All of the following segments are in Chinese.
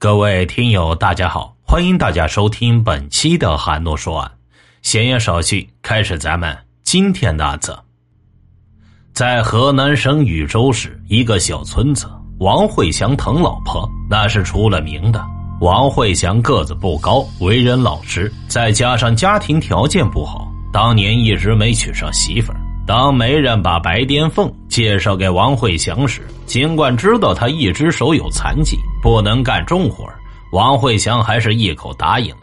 各位听友，大家好，欢迎大家收听本期的韩诺说案。闲言少叙，开始咱们今天的案子。在河南省禹州市一个小村子，王慧祥疼老婆，那是出了名的。王慧祥个子不高，为人老实，再加上家庭条件不好，当年一直没娶上媳妇儿。当媒人把白癜凤介绍给王慧祥时，尽管知道他一只手有残疾，不能干重活王慧祥还是一口答应了。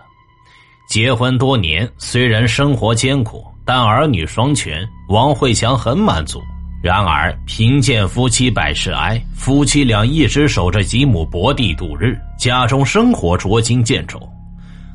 结婚多年，虽然生活艰苦，但儿女双全，王慧祥很满足。然而，贫贱夫妻百事哀，夫妻俩一直守着几亩薄地度日，家中生活捉襟见肘。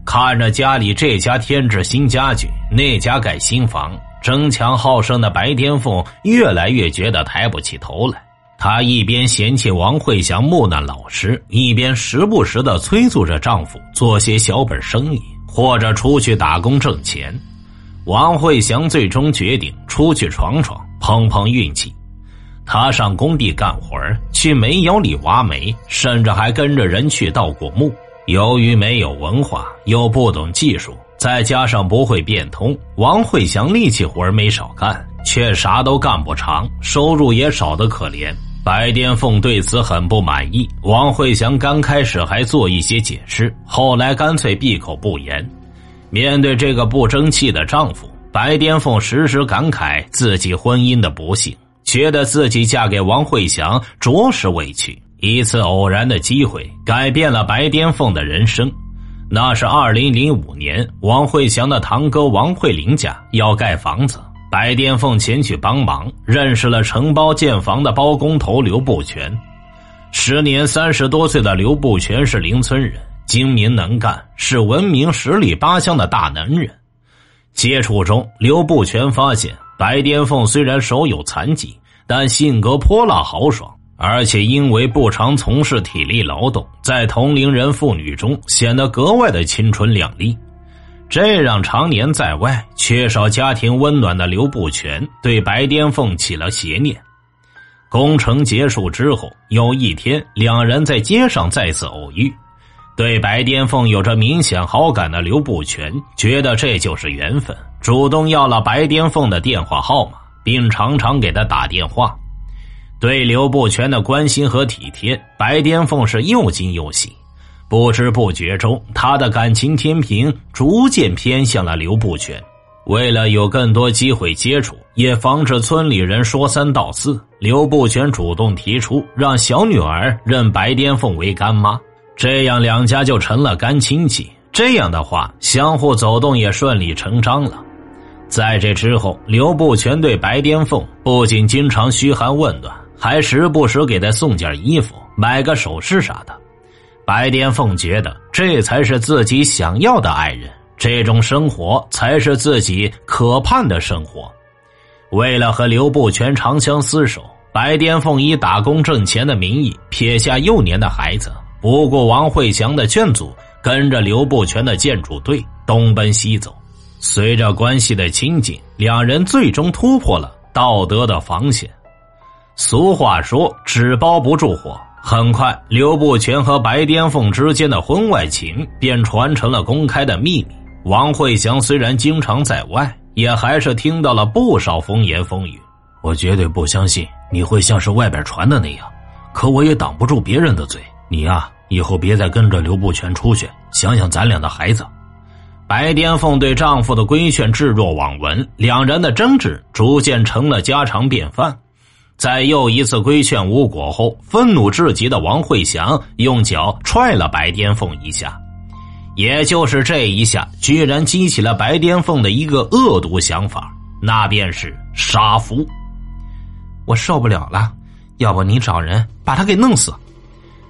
看着家里这家添置新家具，那家盖新房。争强好胜的白天凤越来越觉得抬不起头来，她一边嫌弃王慧祥木讷老实，一边时不时的催促着丈夫做些小本生意或者出去打工挣钱。王慧祥最终决定出去闯闯，碰碰运气。他上工地干活去煤窑里挖煤，甚至还跟着人去盗过墓。由于没有文化，又不懂技术。再加上不会变通，王慧祥力气活没少干，却啥都干不长，收入也少得可怜。白颠凤对此很不满意。王慧祥刚开始还做一些解释，后来干脆闭口不言。面对这个不争气的丈夫，白颠凤时时感慨自己婚姻的不幸，觉得自己嫁给王慧祥着实委屈。一次偶然的机会，改变了白颠凤的人生。那是二零零五年，王慧祥的堂哥王慧林家要盖房子，白颠凤前去帮忙，认识了承包建房的包工头刘步全。时年三十多岁的刘步全是邻村人，精明能干，是闻名十里八乡的大能人。接触中，刘步全发现白颠凤虽然手有残疾，但性格泼辣豪爽。而且因为不常从事体力劳动，在同龄人妇女中显得格外的青春靓丽，这让常年在外、缺少家庭温暖的刘步全对白颠凤起了邪念。工程结束之后，有一天，两人在街上再次偶遇，对白颠凤有着明显好感的刘步全觉得这就是缘分，主动要了白颠凤的电话号码，并常常给他打电话。对刘步全的关心和体贴，白颠凤是又惊又喜。不知不觉中，他的感情天平逐渐偏向了刘步全。为了有更多机会接触，也防止村里人说三道四，刘步全主动提出让小女儿认白颠凤为干妈，这样两家就成了干亲戚。这样的话，相互走动也顺理成章了。在这之后，刘步全对白颠凤不仅经常嘘寒问暖。还时不时给他送件衣服、买个首饰啥的。白颠凤觉得这才是自己想要的爱人，这种生活才是自己可盼的生活。为了和刘步全长相厮守，白颠凤以打工挣钱的名义撇下幼年的孩子，不顾王慧祥的劝阻，跟着刘步全的建筑队东奔西走。随着关系的亲近，两人最终突破了道德的防线。俗话说“纸包不住火”，很快，刘步全和白颠凤之间的婚外情便传成了公开的秘密。王慧祥虽然经常在外，也还是听到了不少风言风语。我绝对不相信你会像是外边传的那样，可我也挡不住别人的嘴。你呀，以后别再跟着刘步全出去，想想咱俩的孩子。白颠凤对丈夫的规劝置若罔闻，两人的争执逐渐成了家常便饭。在又一次规劝无果后，愤怒至极的王慧祥用脚踹了白颠凤一下，也就是这一下，居然激起了白颠凤的一个恶毒想法，那便是杀夫。我受不了了，要不你找人把他给弄死。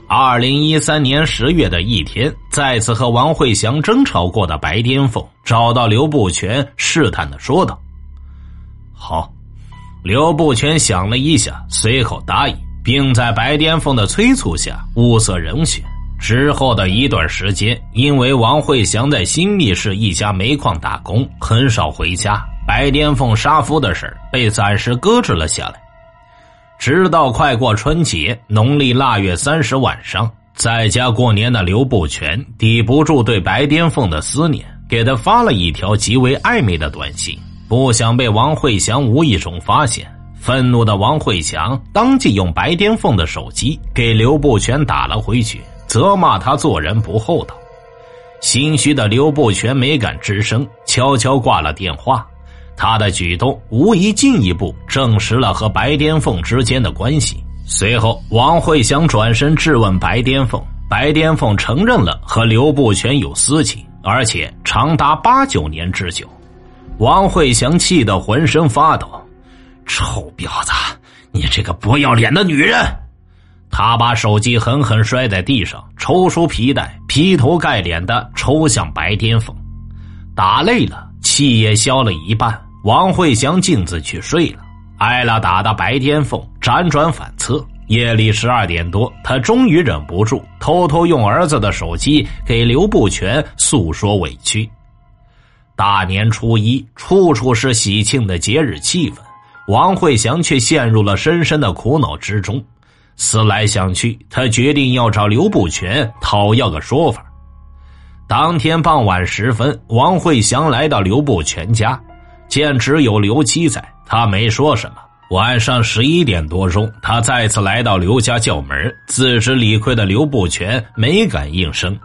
二零一三年十月的一天，再次和王慧祥争吵过的白颠凤找到刘步全，试探的说道：“好。”刘步全想了一下，随口答应，并在白颠凤的催促下物色人选。之后的一段时间，因为王慧祥在新密市一家煤矿打工，很少回家，白颠凤杀夫的事被暂时搁置了下来。直到快过春节，农历腊月三十晚上，在家过年的刘步全抵不住对白颠凤的思念，给他发了一条极为暧昧的短信，不想被王慧祥无意中发现。愤怒的王慧祥当即用白颠凤的手机给刘步全打了回去，责骂他做人不厚道。心虚的刘步全没敢吱声，悄悄挂了电话。他的举动无疑进一步证实了和白颠凤之间的关系。随后，王慧祥转身质问白颠凤，白颠凤承认了和刘步全有私情，而且长达八九年之久。王慧祥气得浑身发抖：“臭婊子，你这个不要脸的女人！”他把手机狠狠摔在地上，抽出皮带，劈头盖脸的抽向白天凤。打累了，气也消了一半，王慧祥径自去睡了。挨了打的白天凤辗转反侧，夜里十二点多，他终于忍不住，偷偷用儿子的手机给刘步全诉说委屈。大年初一，处处是喜庆的节日气氛，王慧祥却陷入了深深的苦恼之中。思来想去，他决定要找刘步全讨要个说法。当天傍晚时分，王慧祥来到刘步全家，见只有刘七在，他没说什么。晚上十一点多钟，他再次来到刘家叫门，自知理亏的刘步全没敢应声。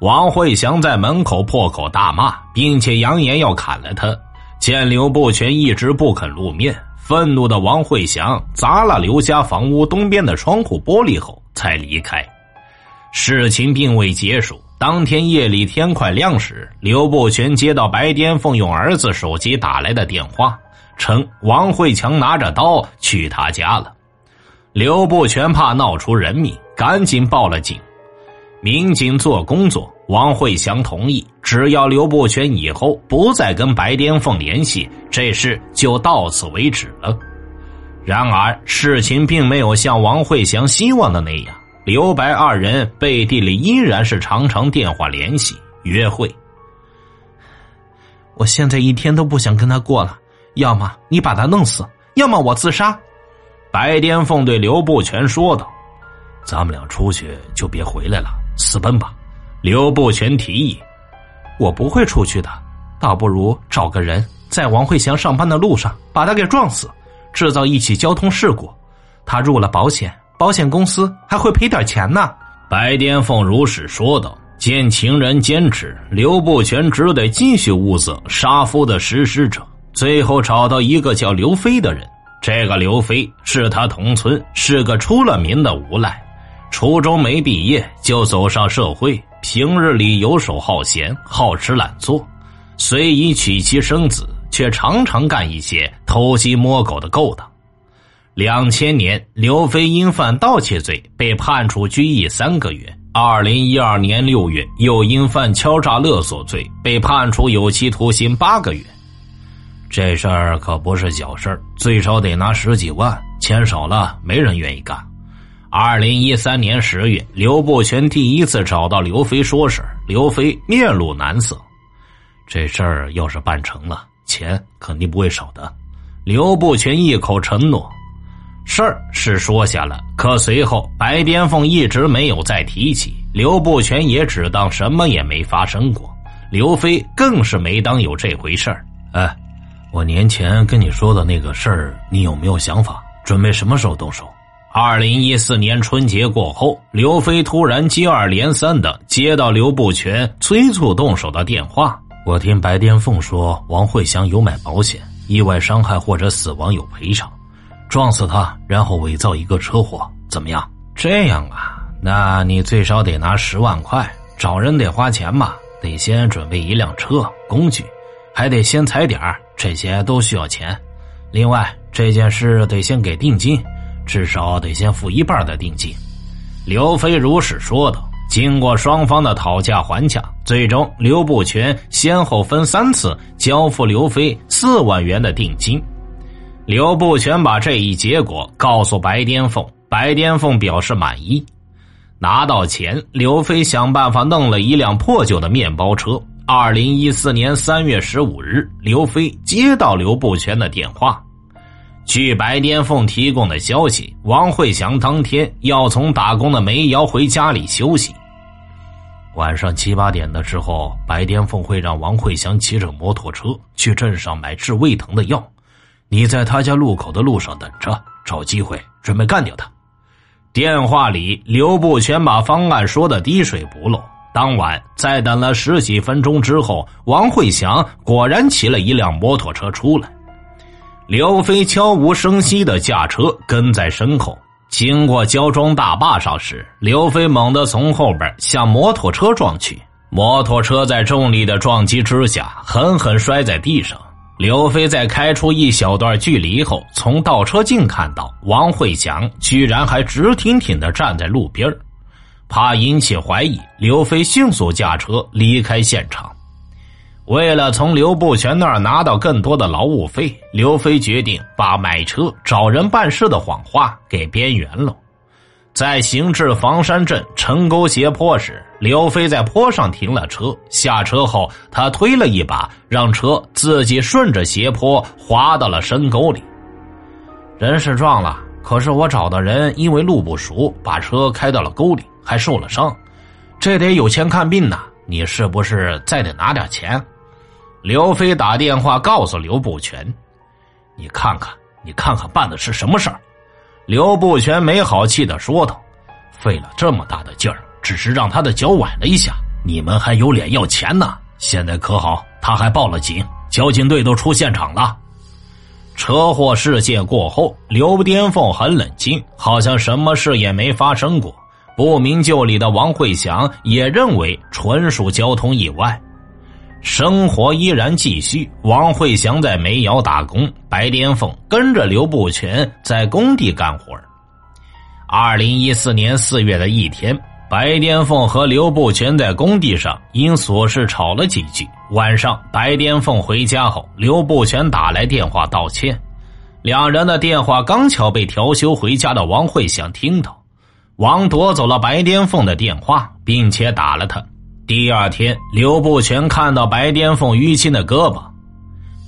王慧祥在门口破口大骂，并且扬言要砍了他。见刘步全一直不肯露面。愤怒的王慧祥砸了刘家房屋东边的窗户玻璃后才离开。事情并未结束。当天夜里天快亮时，刘步全接到白颠凤用儿子手机打来的电话，称王慧强拿着刀去他家了。刘步全怕闹出人命，赶紧报了警。民警做工作，王慧祥同意，只要刘步全以后不再跟白颠凤联系，这事就到此为止了。然而，事情并没有像王慧祥希望的那样，刘白二人背地里依然是常常电话联系、约会。我现在一天都不想跟他过了，要么你把他弄死，要么我自杀。白颠凤对刘步全说道：“咱们俩出去就别回来了。”私奔吧，刘步全提议。我不会出去的，倒不如找个人在王慧祥上班的路上把他给撞死，制造一起交通事故。他入了保险，保险公司还会赔点钱呢。白颠凤如实说道。见情人坚持，刘步全只得继续物色杀夫的实施者。最后找到一个叫刘飞的人，这个刘飞是他同村，是个出了名的无赖。初中没毕业就走上社会，平日里游手好闲、好吃懒做，虽已娶妻生子，却常常干一些偷鸡摸狗的勾当。两千年，刘飞因犯盗窃罪被判处拘役三个月；二零一二年六月，又因犯敲诈勒索罪被判处有期徒刑八个月。这事儿可不是小事儿最少得拿十几万，钱少了没人愿意干。二零一三年十月，刘步全第一次找到刘飞说事刘飞面露难色。这事儿要是办成了，钱肯定不会少的。刘步全一口承诺。事儿是说下了，可随后白边凤一直没有再提起，刘步全也只当什么也没发生过。刘飞更是没当有这回事儿。哎，我年前跟你说的那个事儿，你有没有想法？准备什么时候动手？二零一四年春节过后，刘飞突然接二连三的接到刘步全催促动手的电话。我听白颠凤说，王慧祥有买保险，意外伤害或者死亡有赔偿，撞死他，然后伪造一个车祸，怎么样？这样啊，那你最少得拿十万块，找人得花钱嘛，得先准备一辆车、工具，还得先踩点这些都需要钱。另外，这件事得先给定金。至少得先付一半的定金，刘飞如是说道。经过双方的讨价还价，最终刘不全先后分三次交付刘飞四万元的定金。刘不全把这一结果告诉白颠凤，白颠凤表示满意。拿到钱，刘飞想办法弄了一辆破旧的面包车。二零一四年三月十五日，刘飞接到刘不全的电话。据白颠凤提供的消息，王慧祥当天要从打工的煤窑回家里休息。晚上七八点的时候，白颠凤会让王慧祥骑着摩托车去镇上买治胃疼的药。你在他家路口的路上等着，找机会准备干掉他。电话里，刘步全把方案说的滴水不漏。当晚，在等了十几分钟之后，王慧祥果然骑了一辆摩托车出来。刘飞悄无声息的驾车跟在身后。经过焦庄大坝上时，刘飞猛地从后边向摩托车撞去，摩托车在重力的撞击之下狠狠摔在地上。刘飞在开出一小段距离后，从倒车镜看到王慧祥居然还直挺挺的站在路边怕引起怀疑，刘飞迅速驾车离开现场。为了从刘步全那儿拿到更多的劳务费，刘飞决定把买车找人办事的谎话给边缘了。在行至房山镇城沟斜坡时，刘飞在坡上停了车，下车后他推了一把，让车自己顺着斜坡滑到了深沟里。人是撞了，可是我找的人因为路不熟，把车开到了沟里，还受了伤。这得有钱看病呐，你是不是再得拿点钱？刘飞打电话告诉刘步全：“你看看，你看看办的是什么事儿？”刘步全没好气的说道：“费了这么大的劲儿，只是让他的脚崴了一下，你们还有脸要钱呢？现在可好，他还报了警，交警队都出现场了。”车祸事件过后，刘巅凤很冷静，好像什么事也没发生过。不明就里的王慧祥也认为纯属交通意外。生活依然继续。王慧祥在煤窑打工，白巅凤跟着刘步全在工地干活。二零一四年四月的一天，白巅凤和刘步全在工地上因琐事吵了几句。晚上，白巅凤回家后，刘步全打来电话道歉。两人的电话刚巧被调休回家的王慧祥听到，王夺走了白巅凤的电话，并且打了他。第二天，刘步全看到白巅凤淤青的胳膊，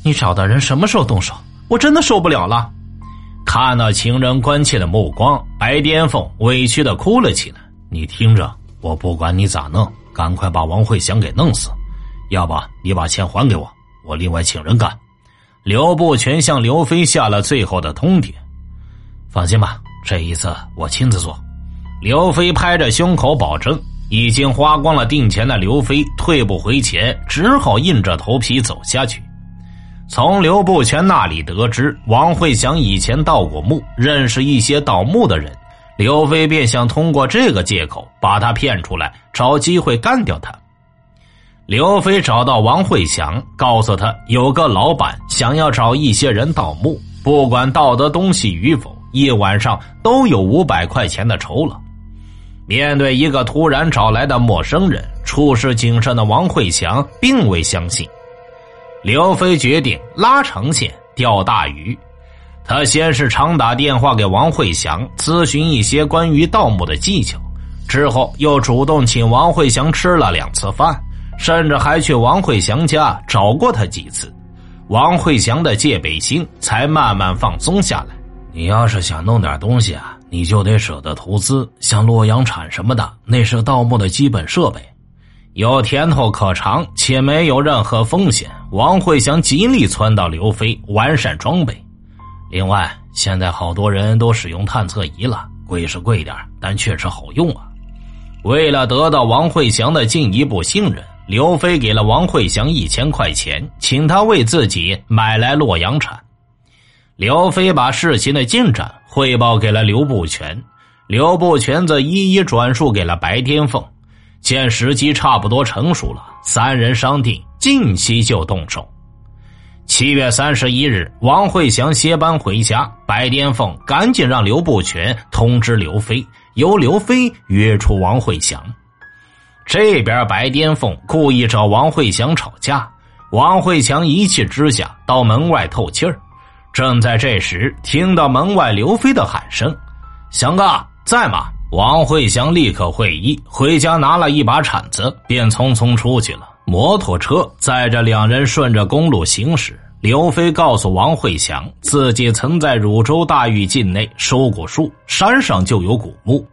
你找的人什么时候动手？我真的受不了了。看到情人关切的目光，白巅凤委屈的哭了起来。你听着，我不管你咋弄，赶快把王慧祥给弄死，要不你把钱还给我，我另外请人干。刘步全向刘飞下了最后的通牒。放心吧，这一次我亲自做。刘飞拍着胸口保证。已经花光了定钱的刘飞退不回钱，只好硬着头皮走下去。从刘步全那里得知，王慧祥以前盗过墓，认识一些盗墓的人，刘飞便想通过这个借口把他骗出来，找机会干掉他。刘飞找到王慧祥，告诉他有个老板想要找一些人盗墓，不管盗得东西与否，一晚上都有五百块钱的酬劳。面对一个突然找来的陌生人，处事谨慎的王慧祥并未相信。刘飞决定拉长线钓大鱼。他先是常打电话给王慧祥咨询一些关于盗墓的技巧，之后又主动请王慧祥吃了两次饭，甚至还去王慧祥家找过他几次。王慧祥的戒备心才慢慢放松下来。你要是想弄点东西啊。你就得舍得投资，像洛阳铲什么的，那是盗墓的基本设备，有甜头可尝，且没有任何风险。王慧祥极力撺导刘飞完善装备。另外，现在好多人都使用探测仪了，贵是贵点但确实好用啊。为了得到王慧祥的进一步信任，刘飞给了王慧祥一千块钱，请他为自己买来洛阳铲。刘飞把事情的进展汇报给了刘步全，刘步全则一一转述给了白天凤。见时机差不多成熟了，三人商定近期就动手。七月三十一日，王慧祥歇班回家，白天凤赶紧让刘步全通知刘飞，由刘飞约出王慧祥。这边白天凤故意找王慧祥吵架，王慧祥一气之下到门外透气儿。正在这时，听到门外刘飞的喊声：“祥哥在吗？”王慧祥立刻会意，回家拿了一把铲子，便匆匆出去了。摩托车载着两人顺着公路行驶，刘飞告诉王慧祥，自己曾在汝州大峪境内收过树，山上就有古墓。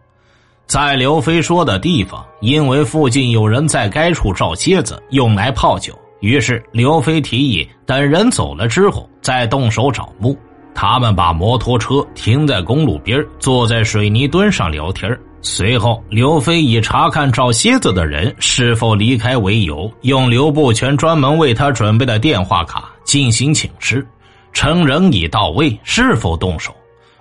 在刘飞说的地方，因为附近有人在该处照蝎子，用来泡酒，于是刘飞提议等人走了之后再动手找墓。他们把摩托车停在公路边，坐在水泥墩上聊天。随后，刘飞以查看照蝎子的人是否离开为由，用刘步全专门为他准备的电话卡进行请示，称人已到位，是否动手？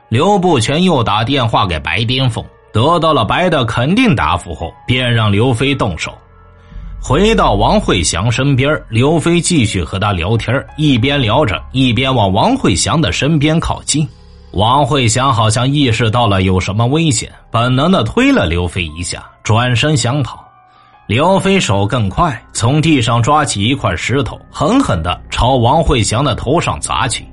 刘步全又打电话给白巅峰。得到了白的肯定答复后，便让刘飞动手。回到王慧祥身边，刘飞继续和他聊天，一边聊着，一边往王慧祥的身边靠近。王慧祥好像意识到了有什么危险，本能的推了刘飞一下，转身想跑。刘飞手更快，从地上抓起一块石头，狠狠的朝王慧祥的头上砸去。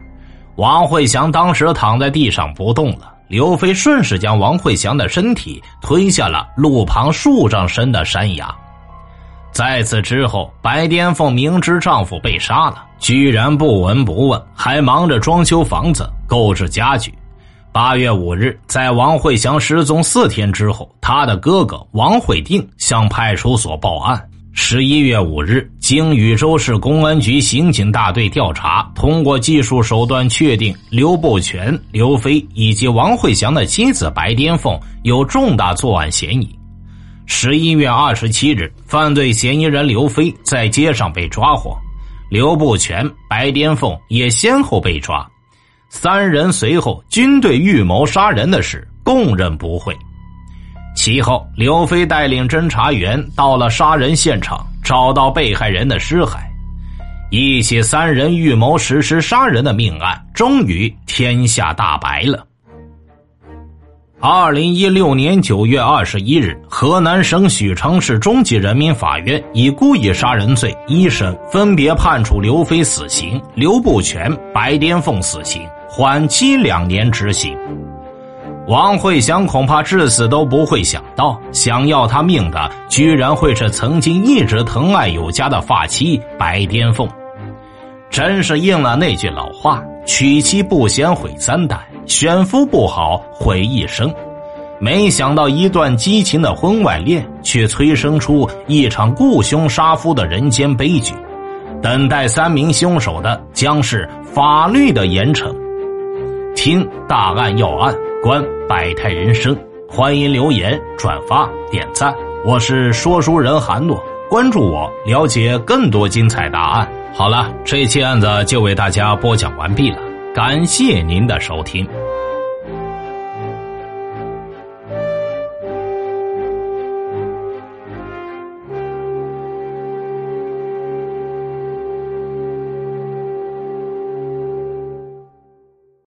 王慧祥当时躺在地上不动了。刘飞顺势将王慧祥的身体推下了路旁数丈深的山崖。在此之后，白巅峰明知丈夫被杀了，居然不闻不问，还忙着装修房子、购置家具。八月五日，在王慧祥失踪四天之后，他的哥哥王慧定向派出所报案。十一月五日，经禹州市公安局刑警大队调查，通过技术手段确定刘步全、刘飞以及王慧祥的妻子白巅峰有重大作案嫌疑。十一月二十七日，犯罪嫌疑人刘飞在街上被抓获，刘步全、白巅凤也先后被抓，三人随后均对预谋杀人的事供认不讳。其后，刘飞带领侦查员到了杀人现场，找到被害人的尸骸，一起三人预谋实施杀人的命案终于天下大白了。二零一六年九月二十一日，河南省许昌市中级人民法院以故意杀人罪一审分别判处刘飞死刑、刘步全、白巅峰死刑，缓期两年执行。王慧祥恐怕至死都不会想到，想要他命的居然会是曾经一直疼爱有加的发妻白巅峰，真是应了那句老话：“娶妻不嫌毁三代，选夫不好毁一生。”没想到一段激情的婚外恋，却催生出一场雇凶杀夫的人间悲剧。等待三名凶手的将是法律的严惩。听大案要案。观百态人生，欢迎留言、转发、点赞。我是说书人韩诺，关注我，了解更多精彩答案。好了，这期案子就为大家播讲完毕了，感谢您的收听。